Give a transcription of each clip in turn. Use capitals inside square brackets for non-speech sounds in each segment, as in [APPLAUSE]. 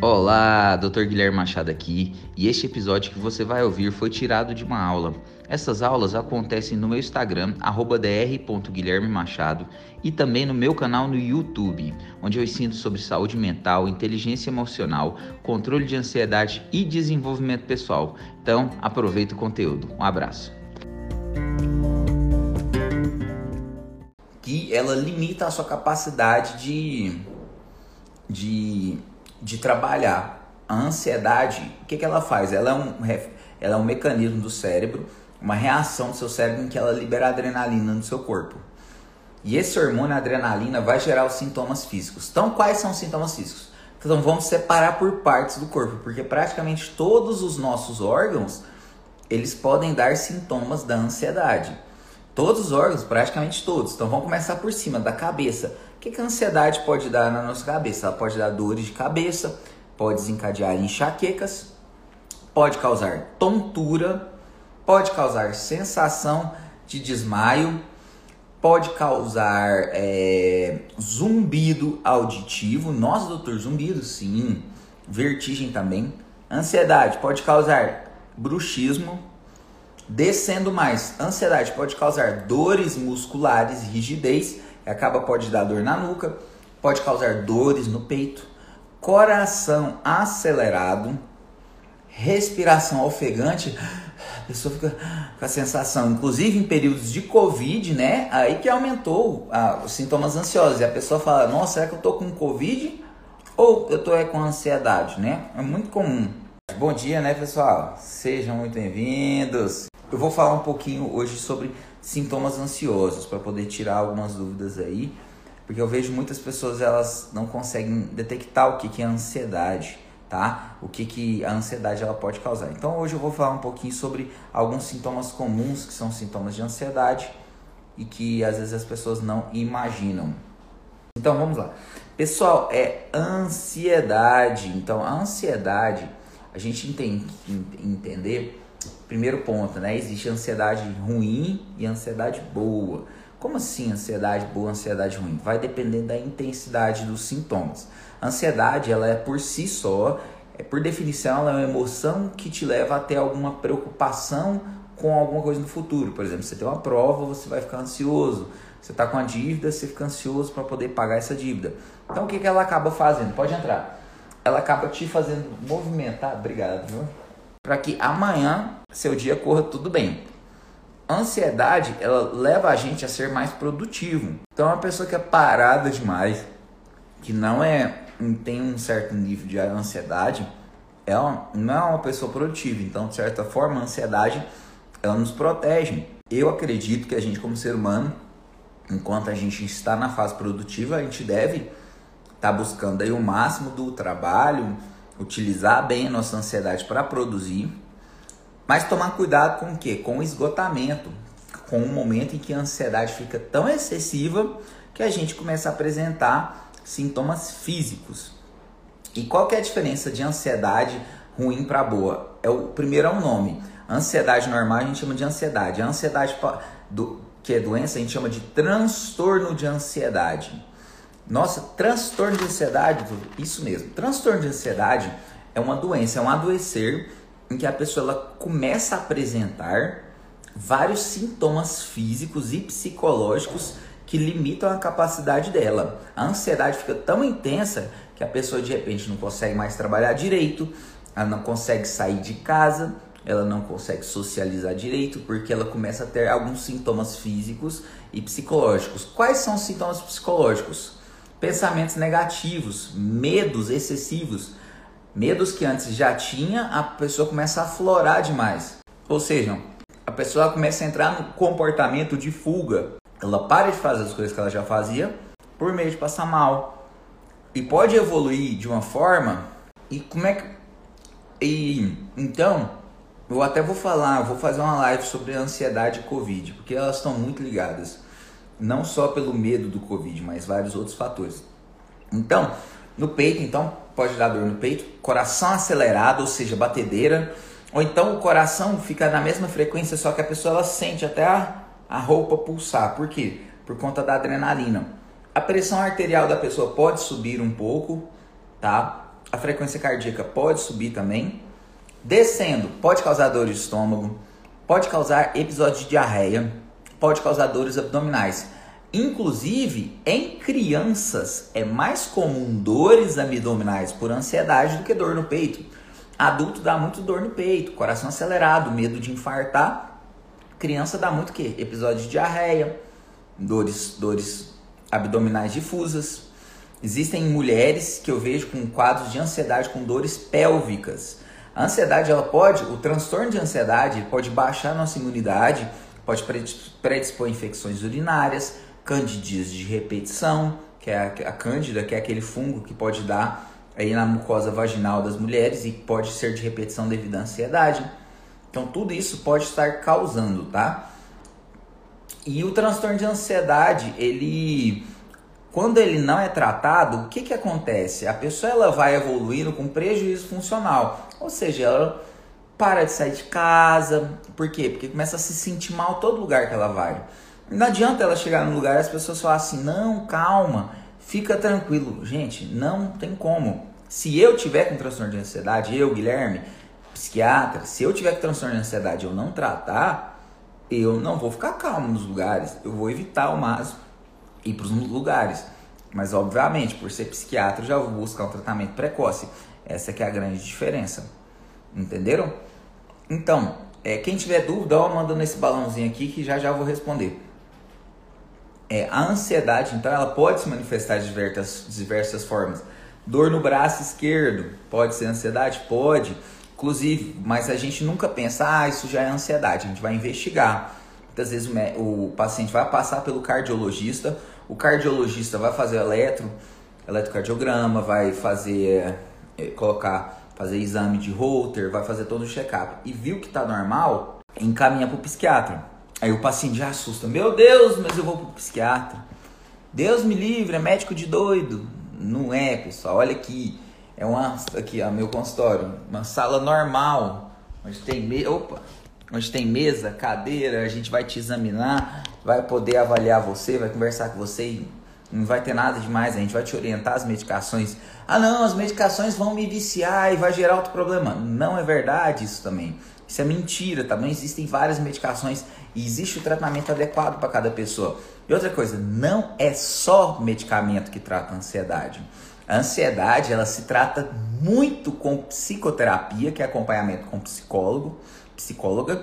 Olá, Dr. Guilherme Machado aqui, e este episódio que você vai ouvir foi tirado de uma aula. Essas aulas acontecem no meu Instagram, dr.guilhermemachado, e também no meu canal no YouTube, onde eu ensino sobre saúde mental, inteligência emocional, controle de ansiedade e desenvolvimento pessoal. Então, aproveita o conteúdo. Um abraço. Que ela limita a sua capacidade de, de de trabalhar. A ansiedade, o que, que ela faz? Ela é, um, ela é um mecanismo do cérebro, uma reação do seu cérebro em que ela libera adrenalina no seu corpo. E esse hormônio, adrenalina, vai gerar os sintomas físicos. Então, quais são os sintomas físicos? Então, vamos separar por partes do corpo, porque praticamente todos os nossos órgãos, eles podem dar sintomas da ansiedade. Todos os órgãos, praticamente todos. Então, vamos começar por cima, da cabeça. O que, que a ansiedade pode dar na nossa cabeça? Ela pode dar dores de cabeça, pode desencadear enxaquecas, pode causar tontura, pode causar sensação de desmaio, pode causar é, zumbido auditivo. Nossa, doutor, zumbido, sim. Vertigem também. Ansiedade pode causar bruxismo. Descendo mais, ansiedade pode causar dores musculares, rigidez acaba pode dar dor na nuca, pode causar dores no peito, coração acelerado, respiração ofegante, a pessoa fica com a sensação, inclusive em períodos de Covid, né? Aí que aumentou os sintomas ansiosos. E a pessoa fala, nossa, será que eu tô com Covid? Ou eu tô é, com ansiedade, né? É muito comum. Bom dia, né, pessoal? Sejam muito bem-vindos. Eu vou falar um pouquinho hoje sobre sintomas ansiosos para poder tirar algumas dúvidas aí, porque eu vejo muitas pessoas elas não conseguem detectar o que, que é ansiedade, tá? O que, que a ansiedade ela pode causar. Então hoje eu vou falar um pouquinho sobre alguns sintomas comuns que são sintomas de ansiedade e que às vezes as pessoas não imaginam. Então vamos lá. Pessoal, é ansiedade. Então a ansiedade, a gente tem que entender primeiro ponto, né? Existe ansiedade ruim e ansiedade boa. Como assim ansiedade boa, ansiedade ruim? Vai depender da intensidade dos sintomas. Ansiedade, ela é por si só, é por definição, ela é uma emoção que te leva a ter alguma preocupação com alguma coisa no futuro. Por exemplo, você tem uma prova, você vai ficar ansioso. Você está com a dívida, você fica ansioso para poder pagar essa dívida. Então, o que, que ela acaba fazendo? Pode entrar. Ela acaba te fazendo movimentar. Obrigado, viu? Para que amanhã seu dia corra tudo bem. Ansiedade, ela leva a gente a ser mais produtivo. Então, uma pessoa que é parada demais, que não é tem um certo nível de ansiedade, ela não é uma pessoa produtiva. Então, de certa forma, a ansiedade ela nos protege. Eu acredito que a gente, como ser humano, enquanto a gente está na fase produtiva, a gente deve estar tá buscando aí o máximo do trabalho, utilizar bem a nossa ansiedade para produzir, mas tomar cuidado com o quê? Com o esgotamento, com o momento em que a ansiedade fica tão excessiva que a gente começa a apresentar sintomas físicos. E qual que é a diferença de ansiedade ruim para boa? É o primeiro é o nome. ansiedade normal a gente chama de ansiedade. A ansiedade do, que é doença a gente chama de transtorno de ansiedade. Nossa, transtorno de ansiedade, isso mesmo. Transtorno de ansiedade é uma doença, é um adoecer em que a pessoa ela começa a apresentar vários sintomas físicos e psicológicos que limitam a capacidade dela. A ansiedade fica tão intensa que a pessoa de repente não consegue mais trabalhar direito, ela não consegue sair de casa, ela não consegue socializar direito porque ela começa a ter alguns sintomas físicos e psicológicos. Quais são os sintomas psicológicos? Pensamentos negativos, medos excessivos, medos que antes já tinha, a pessoa começa a aflorar demais. Ou seja, a pessoa começa a entrar no comportamento de fuga. Ela para de fazer as coisas que ela já fazia por medo de passar mal. E pode evoluir de uma forma e como é que e então eu até vou falar, vou fazer uma live sobre ansiedade e covid, porque elas estão muito ligadas não só pelo medo do Covid, mas vários outros fatores. Então, no peito, então, pode dar dor no peito, coração acelerado, ou seja, batedeira, ou então o coração fica na mesma frequência, só que a pessoa ela sente até a, a roupa pulsar. Por quê? Por conta da adrenalina. A pressão arterial da pessoa pode subir um pouco, tá? a frequência cardíaca pode subir também. Descendo, pode causar dor de estômago, pode causar episódios de diarreia, pode causar dores abdominais. Inclusive, em crianças é mais comum dores abdominais por ansiedade do que dor no peito. Adulto dá muito dor no peito, coração acelerado, medo de infartar. Criança dá muito o quê? Episódio de diarreia, dores, dores abdominais difusas. Existem mulheres que eu vejo com quadros de ansiedade com dores pélvicas. A ansiedade, ela pode, o transtorno de ansiedade pode baixar nossa imunidade, pode predispor infecções urinárias, candidias de repetição, que é a, a cândida, que é aquele fungo que pode dar aí na mucosa vaginal das mulheres e pode ser de repetição devido à ansiedade. Então tudo isso pode estar causando, tá? E o transtorno de ansiedade, ele quando ele não é tratado, o que, que acontece? A pessoa ela vai evoluindo com prejuízo funcional, ou seja, ela para de sair de casa, por quê? Porque começa a se sentir mal todo lugar que ela vai. Não adianta ela chegar num lugar e as pessoas falam assim: não, calma, fica tranquilo. Gente, não tem como. Se eu tiver com transtorno de ansiedade, eu, Guilherme, psiquiatra, se eu tiver com transtorno de ansiedade eu não tratar, eu não vou ficar calmo nos lugares, eu vou evitar o máximo ir para os lugares. Mas, obviamente, por ser psiquiatra, eu já vou buscar um tratamento precoce. Essa que é a grande diferença. Entenderam? Então, é, quem tiver dúvida, ó, manda nesse balãozinho aqui que já já vou responder. É, a ansiedade, então, ela pode se manifestar de diversas, diversas formas. Dor no braço esquerdo, pode ser ansiedade? Pode. Inclusive, mas a gente nunca pensa, ah, isso já é ansiedade. A gente vai investigar. Muitas vezes o, o paciente vai passar pelo cardiologista, o cardiologista vai fazer eletro, eletrocardiograma, vai fazer, é, colocar, fazer exame de Holter, vai fazer todo o check-up. E viu que está normal, encaminha para o psiquiatra. Aí o paciente já assusta. Meu Deus, mas eu vou pro psiquiatra. Deus me livre, é médico de doido. Não é, pessoal. Olha aqui. É uma aqui, ó, meu consultório, uma sala normal, onde tem me... opa, onde tem mesa, cadeira, a gente vai te examinar, vai poder avaliar você, vai conversar com você, não vai ter nada demais, a gente vai te orientar as medicações. Ah, não, as medicações vão me viciar e vai gerar outro problema. Não é verdade isso também. Isso é mentira, também existem várias medicações e existe o tratamento adequado para cada pessoa. E outra coisa, não é só medicamento que trata a ansiedade. A ansiedade, ela se trata muito com psicoterapia, que é acompanhamento com psicólogo, psicóloga,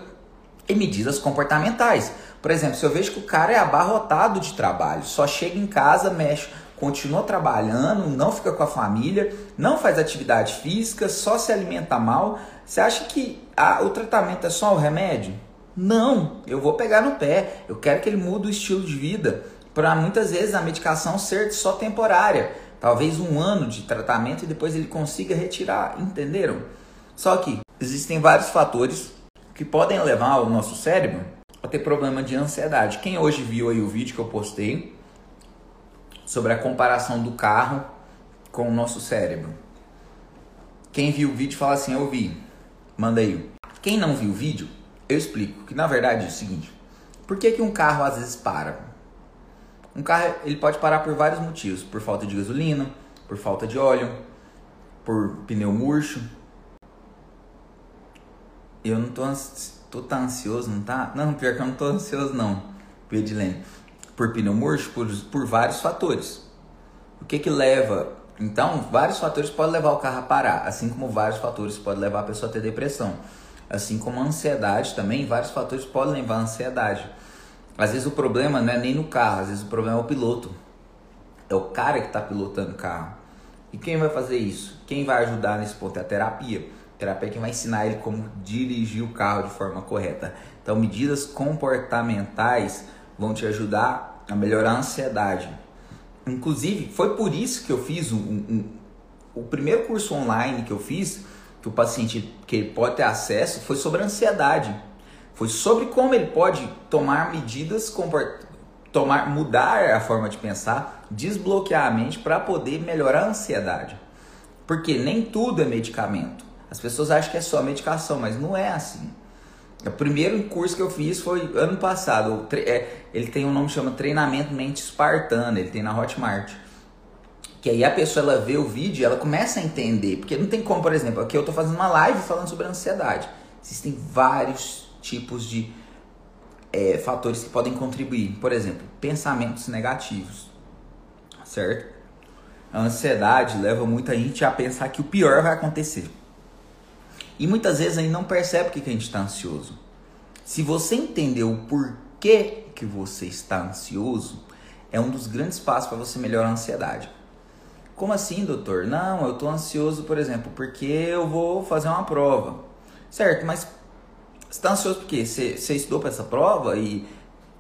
e medidas comportamentais. Por exemplo, se eu vejo que o cara é abarrotado de trabalho, só chega em casa, mexe, continua trabalhando, não fica com a família, não faz atividade física, só se alimenta mal, você acha que a, o tratamento é só o remédio? Não, eu vou pegar no pé. Eu quero que ele mude o estilo de vida. Para muitas vezes a medicação ser só temporária, talvez um ano de tratamento e depois ele consiga retirar, entenderam? Só que existem vários fatores que podem levar o nosso cérebro a ter problema de ansiedade. Quem hoje viu aí o vídeo que eu postei sobre a comparação do carro com o nosso cérebro? Quem viu o vídeo fala assim: Eu vi. Manda aí. Quem não viu o vídeo, eu explico que na verdade é o seguinte: por que, que um carro às vezes para? Um carro ele pode parar por vários motivos: por falta de gasolina, por falta de óleo, por pneu murcho. Eu não tô, tô tá ansioso, não tá? Não, pior que eu não tô ansioso não, Pedilene. Por pneu murcho, por, por vários fatores. O que que leva então, vários fatores podem levar o carro a parar, assim como vários fatores podem levar a pessoa a ter depressão. Assim como a ansiedade também, vários fatores podem levar a ansiedade. Às vezes o problema não é nem no carro, às vezes o problema é o piloto. É o cara que está pilotando o carro. E quem vai fazer isso? Quem vai ajudar nesse ponto é a terapia. A terapia é quem vai ensinar ele como dirigir o carro de forma correta. Então, medidas comportamentais vão te ajudar a melhorar a ansiedade Inclusive, foi por isso que eu fiz um, um, o primeiro curso online que eu fiz, que o paciente que ele pode ter acesso, foi sobre ansiedade. Foi sobre como ele pode tomar medidas, tomar, mudar a forma de pensar, desbloquear a mente para poder melhorar a ansiedade. Porque nem tudo é medicamento. As pessoas acham que é só medicação, mas não é assim. O primeiro curso que eu fiz foi ano passado. É, ele tem um nome que chama Treinamento Mente Espartana. Ele tem na Hotmart. Que aí a pessoa ela vê o vídeo e ela começa a entender. Porque não tem como, por exemplo, aqui eu estou fazendo uma live falando sobre ansiedade. Existem vários tipos de é, fatores que podem contribuir. Por exemplo, pensamentos negativos. Certo? A ansiedade leva muita gente a pensar que o pior vai acontecer. E muitas vezes a gente não percebe que a gente está ansioso. Se você entendeu o porquê que você está ansioso, é um dos grandes passos para você melhorar a ansiedade. Como assim, doutor? Não, eu estou ansioso, por exemplo, porque eu vou fazer uma prova. Certo, mas você está ansioso porque você, você estudou para essa prova e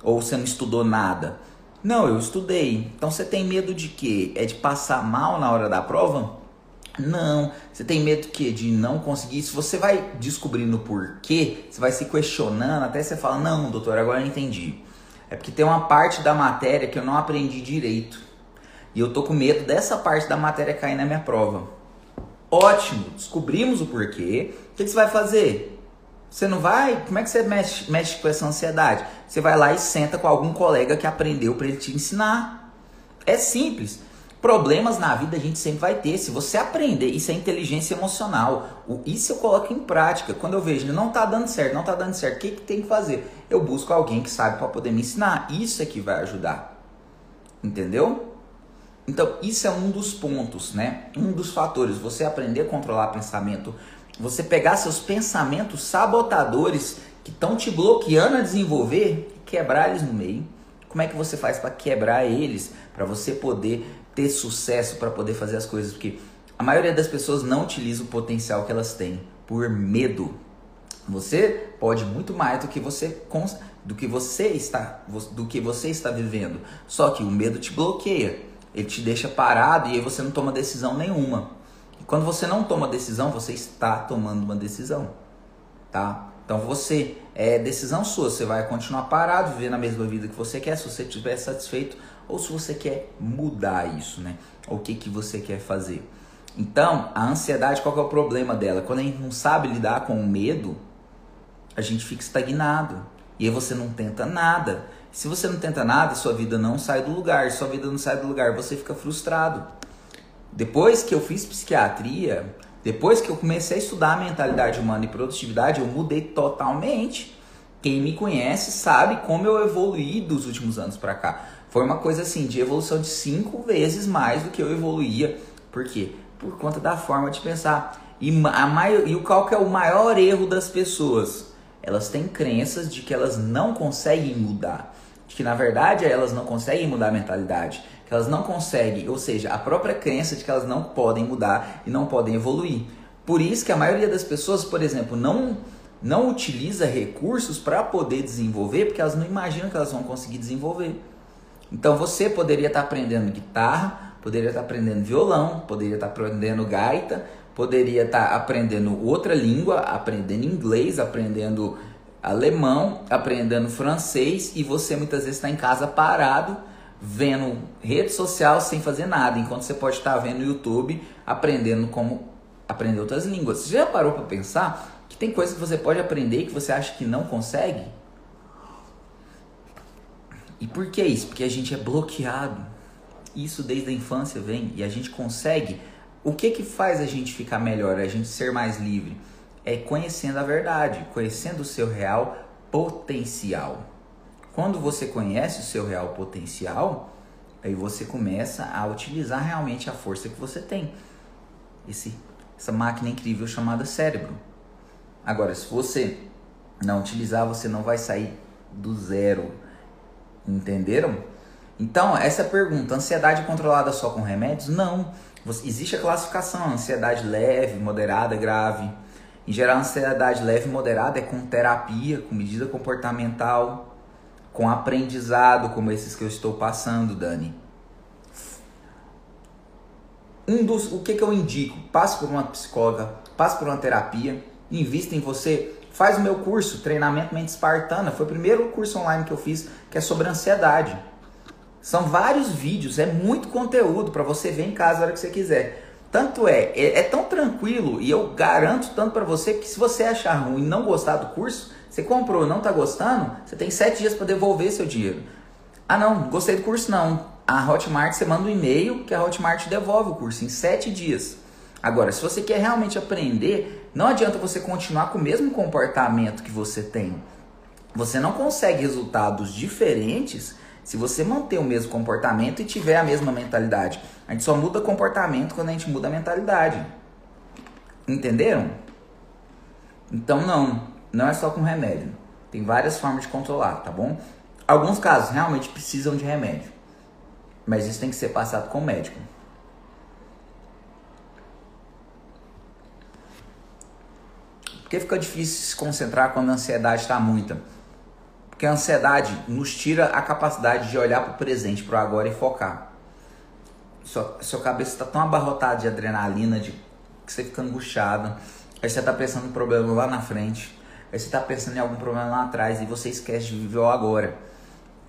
ou você não estudou nada? Não, eu estudei. Então você tem medo de quê? É de passar mal na hora da prova? Não. Você tem medo que de não conseguir? Se você vai descobrindo o porquê, você vai se questionando até você fala: "Não, doutor, agora eu entendi". É porque tem uma parte da matéria que eu não aprendi direito. E eu tô com medo dessa parte da matéria cair na minha prova. Ótimo, descobrimos o porquê. O que você vai fazer? Você não vai? Como é que você mexe, mexe com essa ansiedade? Você vai lá e senta com algum colega que aprendeu para ele te ensinar. É simples. Problemas na vida a gente sempre vai ter. Se você aprender, isso é inteligência emocional. Isso eu coloco em prática. Quando eu vejo, não está dando certo, não está dando certo, o que, que tem que fazer? Eu busco alguém que sabe para poder me ensinar. Isso é que vai ajudar. Entendeu? Então, isso é um dos pontos, né? Um dos fatores. Você aprender a controlar pensamento, você pegar seus pensamentos sabotadores que estão te bloqueando a desenvolver e quebrar eles no meio. Como é que você faz para quebrar eles, para você poder ter sucesso para poder fazer as coisas, porque a maioria das pessoas não utiliza o potencial que elas têm por medo. Você pode muito mais do que você do que você está do que você está vivendo. Só que o medo te bloqueia, ele te deixa parado e aí você não toma decisão nenhuma. E quando você não toma decisão, você está tomando uma decisão, tá? Então você é decisão sua, você vai continuar parado, viver na mesma vida que você quer, se você estiver satisfeito ou se você quer mudar isso, né? O que, que você quer fazer. Então, a ansiedade, qual é o problema dela? Quando a gente não sabe lidar com o medo, a gente fica estagnado. E aí você não tenta nada. Se você não tenta nada, sua vida não sai do lugar. Sua vida não sai do lugar, você fica frustrado. Depois que eu fiz psiquiatria, depois que eu comecei a estudar a mentalidade humana e produtividade, eu mudei totalmente. Quem me conhece sabe como eu evoluí dos últimos anos para cá. Foi uma coisa assim, de evolução de cinco vezes mais do que eu evoluía. Por quê? Por conta da forma de pensar. E, a maior, e qual que é o maior erro das pessoas? Elas têm crenças de que elas não conseguem mudar. De que na verdade elas não conseguem mudar a mentalidade. Que elas não conseguem, ou seja, a própria crença de que elas não podem mudar e não podem evoluir. Por isso que a maioria das pessoas, por exemplo, não, não utiliza recursos para poder desenvolver, porque elas não imaginam que elas vão conseguir desenvolver. Então você poderia estar aprendendo guitarra, poderia estar aprendendo violão, poderia estar aprendendo gaita, poderia estar aprendendo outra língua, aprendendo inglês, aprendendo alemão, aprendendo francês e você muitas vezes está em casa parado vendo rede social sem fazer nada, enquanto você pode estar vendo YouTube aprendendo como aprender outras línguas. Você já parou para pensar que tem coisas que você pode aprender que você acha que não consegue? E por que isso? Porque a gente é bloqueado. Isso desde a infância vem e a gente consegue. O que que faz a gente ficar melhor, a gente ser mais livre? É conhecendo a verdade, conhecendo o seu real potencial. Quando você conhece o seu real potencial, aí você começa a utilizar realmente a força que você tem. Esse, essa máquina incrível chamada cérebro. Agora, se você não utilizar, você não vai sair do zero Entenderam? Então, essa é pergunta: ansiedade controlada só com remédios? Não. Existe a classificação: ansiedade leve, moderada, grave. Em geral, ansiedade leve e moderada é com terapia, com medida comportamental, com aprendizado, como esses que eu estou passando, Dani. Um dos, o que, que eu indico? Passe por uma psicóloga, passe por uma terapia, invista em você, Faz o meu curso, Treinamento Mente Espartana. Foi o primeiro curso online que eu fiz que é sobre ansiedade. São vários vídeos, é muito conteúdo para você ver em casa a hora que você quiser. Tanto é, é, é tão tranquilo e eu garanto tanto para você que se você achar ruim e não gostar do curso, você comprou e não está gostando, você tem sete dias para devolver seu dinheiro. Ah não, gostei do curso não. A Hotmart, você manda um e-mail que a Hotmart devolve o curso em sete dias. Agora, se você quer realmente aprender, não adianta você continuar com o mesmo comportamento que você tem. Você não consegue resultados diferentes se você manter o mesmo comportamento e tiver a mesma mentalidade. A gente só muda comportamento quando a gente muda a mentalidade. Entenderam? Então não, não é só com remédio. Tem várias formas de controlar, tá bom? Alguns casos realmente precisam de remédio. Mas isso tem que ser passado com o médico. Porque fica difícil se concentrar quando a ansiedade está muita. Porque a ansiedade nos tira a capacidade de olhar para o presente, para o agora e focar. Sua, sua cabeça está tão abarrotada de adrenalina, de que você fica angustiado. Aí você está pensando no problema lá na frente. Aí você está pensando em algum problema lá atrás e você esquece de viver o agora.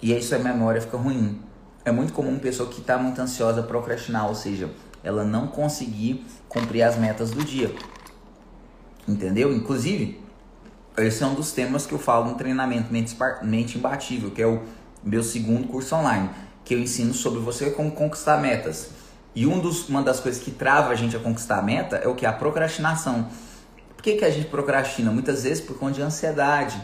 E aí sua memória fica ruim. É muito comum uma pessoa que está muito ansiosa procrastinar, ou seja, ela não conseguir cumprir as metas do dia. Entendeu? Inclusive, esse é um dos temas que eu falo no treinamento Mente Imbatível, que é o meu segundo curso online, que eu ensino sobre você como conquistar metas. E um dos, uma das coisas que trava a gente a conquistar a meta é o que? A procrastinação. Por que, que a gente procrastina? Muitas vezes por conta de ansiedade.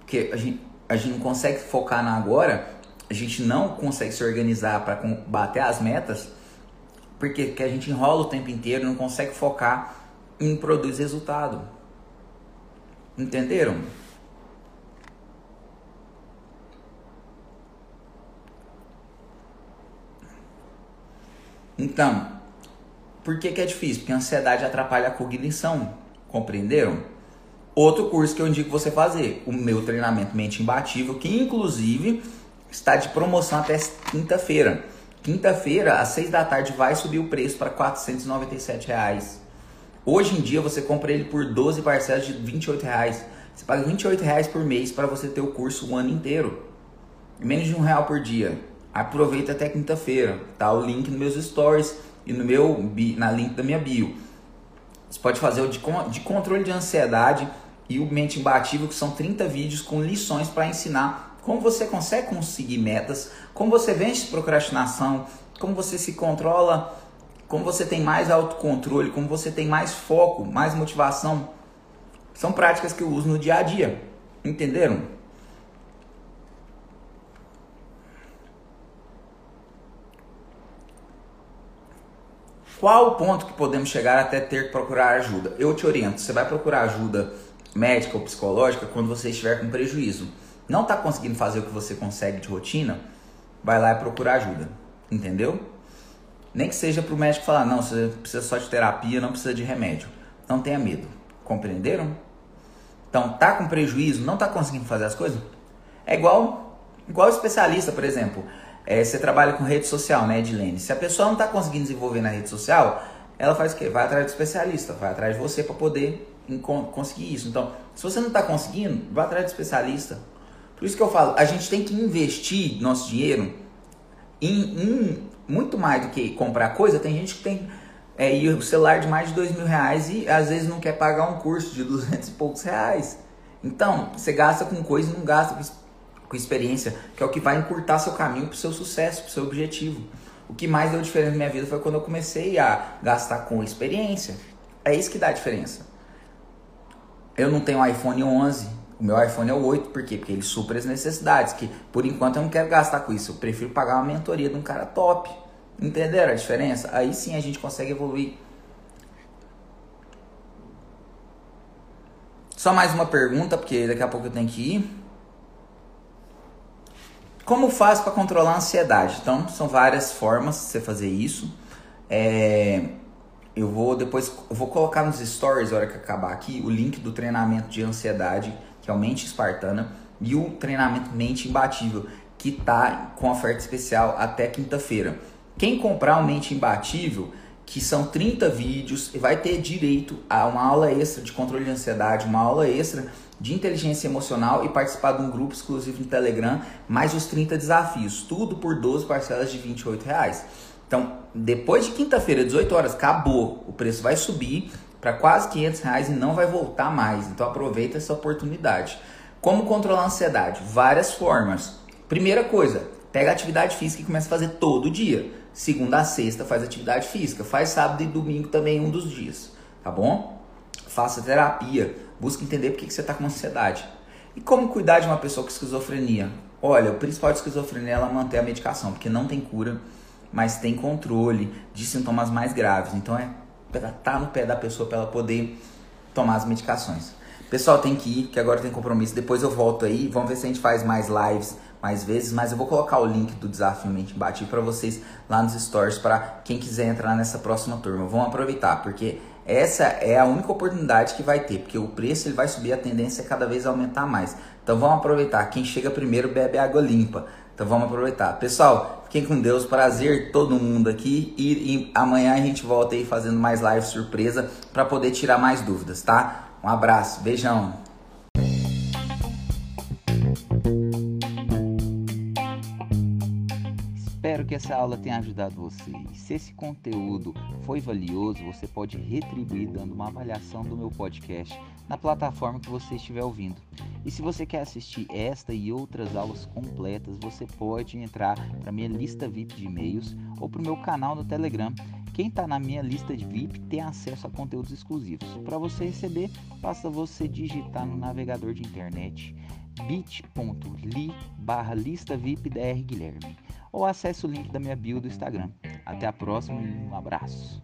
Porque a gente, a gente não consegue focar na agora, a gente não consegue se organizar para bater as metas, porque que a gente enrola o tempo inteiro, não consegue focar em produzir resultado. Entenderam? Então, por que, que é difícil? Porque a ansiedade atrapalha a cognição. Compreenderam? Outro curso que eu indico você fazer, o meu treinamento Mente Imbatível, que inclusive está de promoção até quinta-feira. Quinta-feira, às seis da tarde, vai subir o preço para 497 reais. Hoje em dia você compra ele por 12 parcelas de 28 reais. Você paga 28 reais por mês para você ter o curso o ano inteiro. Menos de um real por dia. Aproveita até quinta-feira. Tá o link nos meus stories e no meu na link da minha bio. Você pode fazer o de, de controle de ansiedade e o Mente Imbatível, que são 30 vídeos com lições para ensinar como você consegue conseguir metas, como você vence procrastinação, como você se controla como você tem mais autocontrole, como você tem mais foco, mais motivação. São práticas que eu uso no dia a dia. Entenderam? Qual o ponto que podemos chegar até ter que procurar ajuda? Eu te oriento, você vai procurar ajuda médica ou psicológica quando você estiver com prejuízo. Não está conseguindo fazer o que você consegue de rotina? Vai lá e procurar ajuda. Entendeu? Nem que seja para o médico falar, não, você precisa só de terapia, não precisa de remédio. Não tenha medo. Compreenderam? Então, tá com prejuízo, não tá conseguindo fazer as coisas? É igual, igual especialista, por exemplo. É, você trabalha com rede social, né, Edilene? Se a pessoa não está conseguindo desenvolver na rede social, ela faz o quê? Vai atrás do especialista, vai atrás de você para poder conseguir isso. Então, se você não está conseguindo, vai atrás do especialista. Por isso que eu falo, a gente tem que investir nosso dinheiro em, em muito mais do que comprar coisa, tem gente que tem é, o celular de mais de dois mil reais e às vezes não quer pagar um curso de duzentos [LAUGHS] e poucos reais. Então, você gasta com coisa e não gasta com, com experiência, que é o que vai encurtar seu caminho para o seu sucesso, para o seu objetivo. O que mais deu diferença na minha vida foi quando eu comecei a gastar com experiência. É isso que dá a diferença. Eu não tenho iPhone 11, o meu iPhone é o 8, por quê? Porque ele supre as necessidades, que por enquanto eu não quero gastar com isso. Eu prefiro pagar uma mentoria de um cara top. Entenderam a diferença? Aí sim a gente consegue evoluir. Só mais uma pergunta, porque daqui a pouco eu tenho que ir. Como faz para controlar a ansiedade? Então, são várias formas de você fazer isso. É, eu vou depois eu vou colocar nos stories, na hora que acabar aqui, o link do treinamento de ansiedade que é o Mente Espartana, e o treinamento Mente Imbatível, que tá com oferta especial até quinta-feira. Quem comprar o Mente Imbatível, que são 30 vídeos, vai ter direito a uma aula extra de controle de ansiedade, uma aula extra de inteligência emocional e participar de um grupo exclusivo no Telegram, mais os 30 desafios, tudo por 12 parcelas de 28 reais. Então, depois de quinta-feira, 18 horas, acabou. O preço vai subir para quase 500 reais e não vai voltar mais. Então aproveita essa oportunidade. Como controlar a ansiedade? Várias formas. Primeira coisa, Pega atividade física e começa a fazer todo dia. Segunda a sexta faz atividade física. Faz sábado e domingo também um dos dias. Tá bom? Faça terapia. Busque entender por que você está com ansiedade. E como cuidar de uma pessoa com esquizofrenia? Olha, o principal de esquizofrenia é ela manter a medicação, porque não tem cura, mas tem controle de sintomas mais graves. Então é tá no pé da pessoa para ela poder tomar as medicações. Pessoal, tem que ir, que agora tem compromisso. Depois eu volto aí. Vamos ver se a gente faz mais lives mais vezes, mas eu vou colocar o link do desafio Mente Imbatível para vocês lá nos stories para quem quiser entrar nessa próxima turma. Vamos aproveitar, porque essa é a única oportunidade que vai ter, porque o preço ele vai subir, a tendência é cada vez aumentar mais. Então vamos aproveitar. Quem chega primeiro bebe água limpa. Então vamos aproveitar. Pessoal, fiquem com Deus. Prazer todo mundo aqui. E, e amanhã a gente volta aí fazendo mais live surpresa para poder tirar mais dúvidas, tá? Um abraço, beijão. Espero que essa aula tenha ajudado você. E se esse conteúdo foi valioso, você pode retribuir dando uma avaliação do meu podcast na plataforma que você estiver ouvindo. E se você quer assistir esta e outras aulas completas, você pode entrar para minha lista VIP de e-mails ou para o meu canal no Telegram. Quem está na minha lista de VIP tem acesso a conteúdos exclusivos. Para você receber, basta você digitar no navegador de internet bit.ly barra lista VIP DR Guilherme ou acesse o link da minha bio do Instagram. Até a próxima e um abraço.